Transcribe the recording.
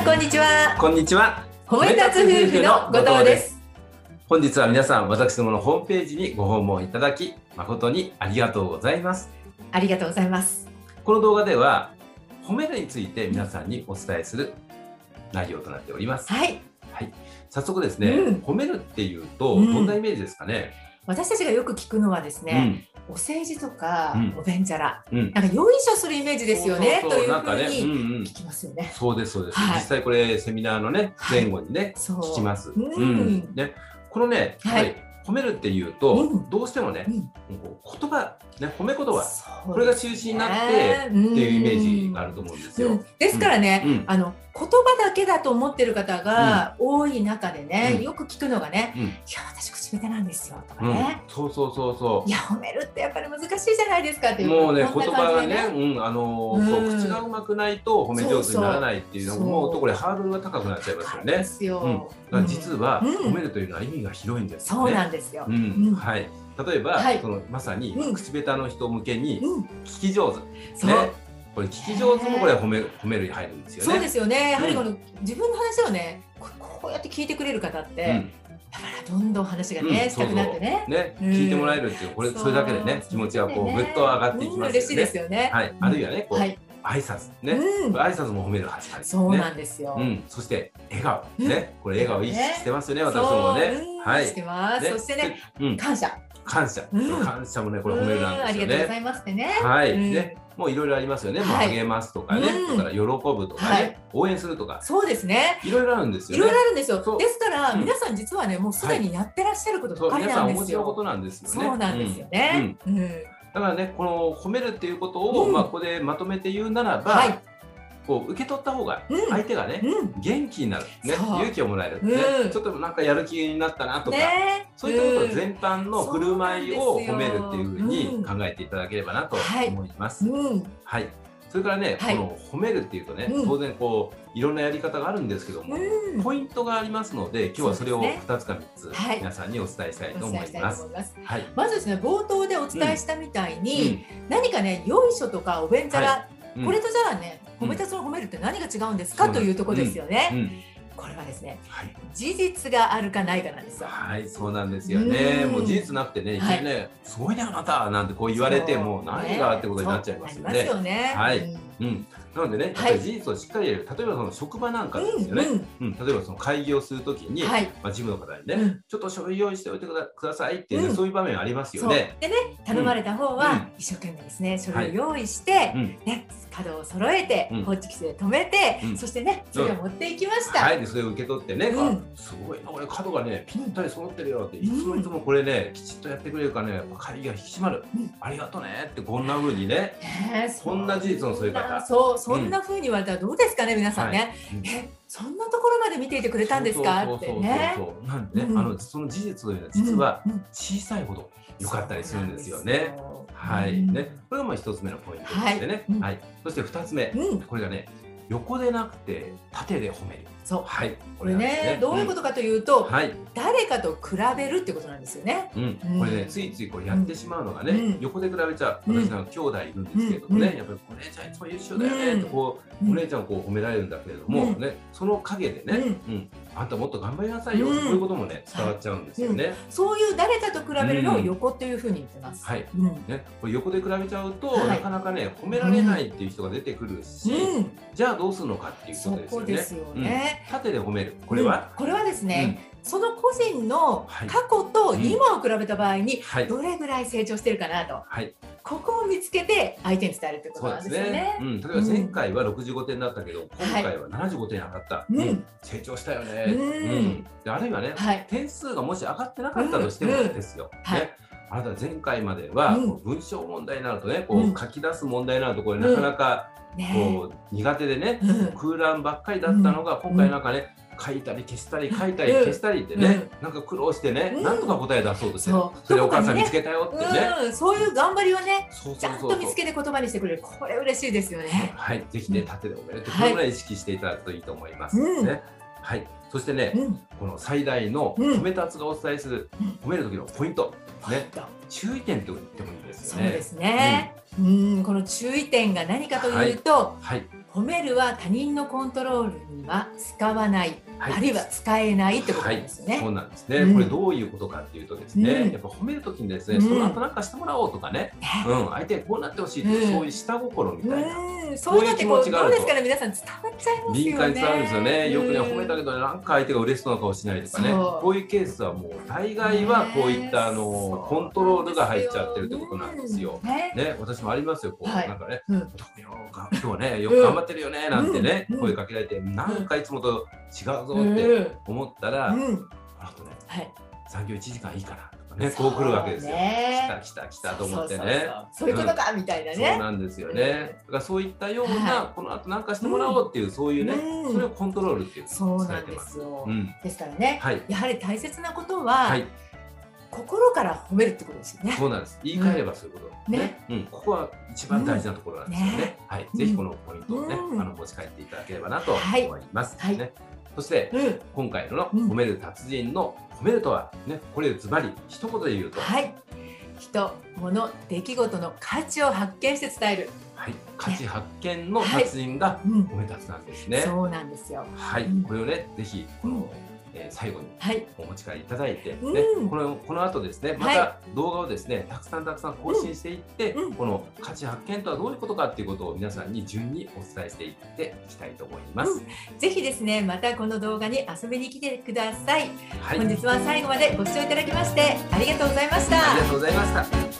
さんこんにちはこんにちは。褒め立つ夫婦の後藤です本日は皆さん、私どものホームページにご訪問いただき、誠にありがとうございます。ありがとうございますこの動画では、褒めるについて皆さんにお伝えする内容となっております。はいはい。早速ですね、うん褒めるっていうと、うんどんなイメージですかね？私たちがよく聞くのはですね、お世辞とか、うん。おべんちゃら。なんかよいしょするイメージですよね。というなんかね、ふうに聞。きますよね、そうです、そうです。はい。実際これ、セミナーのね、はい。前後にね、聞きます。うん。ね、このね、はい。褒めるっていうと、うん。どうしてもね、言葉、ね、褒め言葉、これが中心になってねっていうイメージがあると思うんですよ。うん。ですからね、うん。あの言葉だけだと思ってる方が多い中でね、うん。よく聞くのがね、うん。いや私口下手なんですよとかうん。ね、そうそうそうそいや褒めるってやっぱり難しいじゃないですかっていうう。もうね、言葉がね、うん、あの口がうまくないと褒め上手にならないっていうのそうそう。を思うと、これハードルが高くなっちゃいますよね。でだすよ、実は、うん。褒めるというのは意味が広いんですよそうね。なんですよ。はい。例えば、はい。そのまさにうん。口下手の人向けにうん、聞き上手、そう、ね、これ聞き上手もこれは褒め褒めるに入るんですよね。そうですよね。やはりこうの、自分の話をね、ここうやって聞いてくれる方って、うん。だからどんどん話がね、うん。したくなってね。ね、うん。聞いてもらえるっていうこれそれだけでね気持ちがこうぐっと上がっていきます嬉しいですよね。はい、あるいはねこう、はい。挨拶ね、うん。挨拶も褒める始まりですそうなね。んですよ。うん、そして笑顔。うん。ね、これ笑顔意識してますよね、私どもね。うんはいしてます。そしてね、、うん、感謝。感謝、うん感謝もねこれ褒めるなんですよね。りがとうございますってね。はい、うんね、もういろいろありますよね。もうはい励ますとかね、うんそれから喜ぶとかね、はい応援するとか、そうですね。いろいろあるんですいろい。ろあるんですよ。ですから、うん皆さん実はね、もうすでにやってらっしゃることばかりなんですよ。ちのことなんですよね。そうなんですよね。うん。だからね、この褒めるっていうことを、うんまあここでまとめて言うならば、はい。こう受け取った方がうん相手がね、うん。元気になる、ね、勇気をもらえる、ねうんちょっとなんかやる気になったなとか、ね。そういったことん全般の振る舞いを褒めるっていうふうに考えていただければなとはい思います。うん。はい。それからね、はいこの褒めるっていうとね、うん当然こういろんなやり方があるんですけども、うん。ポイントがありますので、今日はそれをそうですね2つか3つ、はい皆さんにお伝えしたいとお思います。はい。まずですね、冒頭でお伝えしたみたいに、うん何かね、よいしょとかおべんちゃら、うんこれとじゃあね、褒めたつの褒めるって何が違うんですか、うんというところですよね。うんこれはですね、はい。事実があるかないかなんですよ。はい、そうなんですよね。うんもう事実なくてね、いきなりね、すごいねあなたなんてこう言われても何がってことになっちゃいますよね。ますよね。はいうん。うん。なのでね、事実をしっかりやる。例えばその職場なんかですよね。うんうん、例えばその会議をするときに、はい。まあ事務の方にね、うん。ちょっと書類用意しておいてくださいっていうね、うん。そういう場面ありますよね。でね頼まれた方は、うん。一生懸命ですね書類を用意して、うん。ね角を揃えて、うん。ホッチキスで止めて、うん。そしてねそれを持っていきました。はい、でそれを受け取ってね、うん。あすごいな、俺角がね、ぴったり揃ってるよ。って、いつもいつもこれね、きちっとやってくれるからね、会議が引き締まる、うん。ありがとねって、こんな風にね、ねえこんな事実の添え方そうそんな風に言われたらどうですかね皆さんね、うんえそんなところまで見ていてくれたんですか？ってね。なんでね、うん。あのその事実というのは実は小さいほど良かったりするんですよね。はい、うん。ね、これがまあ一つ目のポイントでね。はい。そして二つ目、うん、これがね、横でなくて縦で褒める。そう。はい、これなんですね。どういうことかというと、うん。はい、誰かと比べるってことなんですよね。うん、うん。これね、ついついこれやってしまうのがね、うん。横で比べちゃう。うん私なんか兄弟いるんですけれどもね、うん。やっぱりお姉ちゃんいつも優秀だよねってこう、うんお姉ちゃんをこう褒められるんだけれども、うん。ね、その陰でね、うん、あんたもっと頑張りなさいよ、うん。こういうこともね伝わっちゃうんですよね。そういう誰かと比べるのをうん。横っていうふうに言ってます。はい。うん。ね、これ横で比べちゃうと、はい。なかなかね褒められないっていう人が出てくるし、うん、じゃあどうするのかっていうそことですよね。こですよね。うん。縦で褒める。これは、うん。これはですね、その個人のはい。過去と今を比べた場合にはい。どれぐらい成長してるかなと、はいここを見つけて相手に伝えるってことなんですすよね。うん、例えば前回は65点だったけど、今回は75点上がった、うん。成長したよね、うん。であるいはね、はい。点数がもし上がってなかったとしてもうん。ですよ、はい。ねあなた前回までは、文章問題になるとねこうん。う書き出す問題になるとこれなかなかね。こう苦手でね、うん。空欄ばっかりだったのが、今回なんかね書いたり消したり書いたり消したりってね、なんか苦労してね、うん。なんとか答え出そうとしてる、そう。それでお母さん見つけたよってね、うん、そういう頑張りをね、ちゃんと見つけて言葉にしてくれる、これ嬉しいですよね。はい、ぜひね、縦でおめでとう、はいこれぐらい意識していただくといいと思います。うん。ね、はい、そしてね、うん、この最大のうん。褒め立つがお伝えする、うん。褒める時のポイント、ね、と注意点と言ってもいいですよね。そうですね。うん、この注意点が何かというと、はい、褒めるは他人のコントロールには使わない、はい。あるいは使えないってことですよね。そうなんですね、うん。これどういうことかっていうとですね、うん。やっぱ褒めるときにですね、うん。その後なんかしてもらおうとかね、うん、相手にこうなってほしいってそういう下心みたいな。うん、そういう気持ちがあると。どうですかね皆さん伝わっちゃいますよね。敏感に伝わるんですよね。よくね、うん褒めたけど、なんか相手が嬉しそうな顔しないとかね。こういうケースはもう大概はこういったあねのコントロールが入っちゃってるってことなんですよ。。うんね。ね、私もありますよ。こう、はい。なんかね、うん今日はね、よく頑張ってるよね、なんてね、うん。声かけられて、なんかいつもと違うぞうんって思ったら、うんこの後ね、はい。残業1時間いいかなとかね、こう来るわけですよ。ね来た来た来たと思ってそうね。そうそうそういうことかみたいなそうね。なんですよね。だからそういったような、はこの後なんかしてもらおうっていう、そういうね、うんそれをコントロールっていうそうさなんでれてます。すよ。うん。ですからね、はい。やはり大切なことは、はい。心から褒めるってことですよね。そうなんです。言い換えればそういうことですね。ねうん。ここは一番大事なところなんですよね。うんねはい。うんぜひこのポイントをね、うんあの持ち帰っていただければなとはい思います。はいね。そしてうん。今回のうん褒める達人の褒めるとはね、これズバリ一言で言うと、はい。人、物、出来事の価値を発見して伝える。はい。価値発見の達人がうん。褒め達なんですね。そうなんですよ。はい、うんこれをね、ぜひこの、うんえー最後にはい。お持ち帰りいただいて、ねうんこのこの後ですね、まはた動画をですね、たくさんたくさん更新していって、うんこの価値発見とはどういうことかっていうことを皆さんに順にお伝えしていっていきたいと思います。うんぜひですね、またこの動画に遊びに来てください。はい、本日は最後までご視聴いただきましてありがとうございました。ありがとうございました。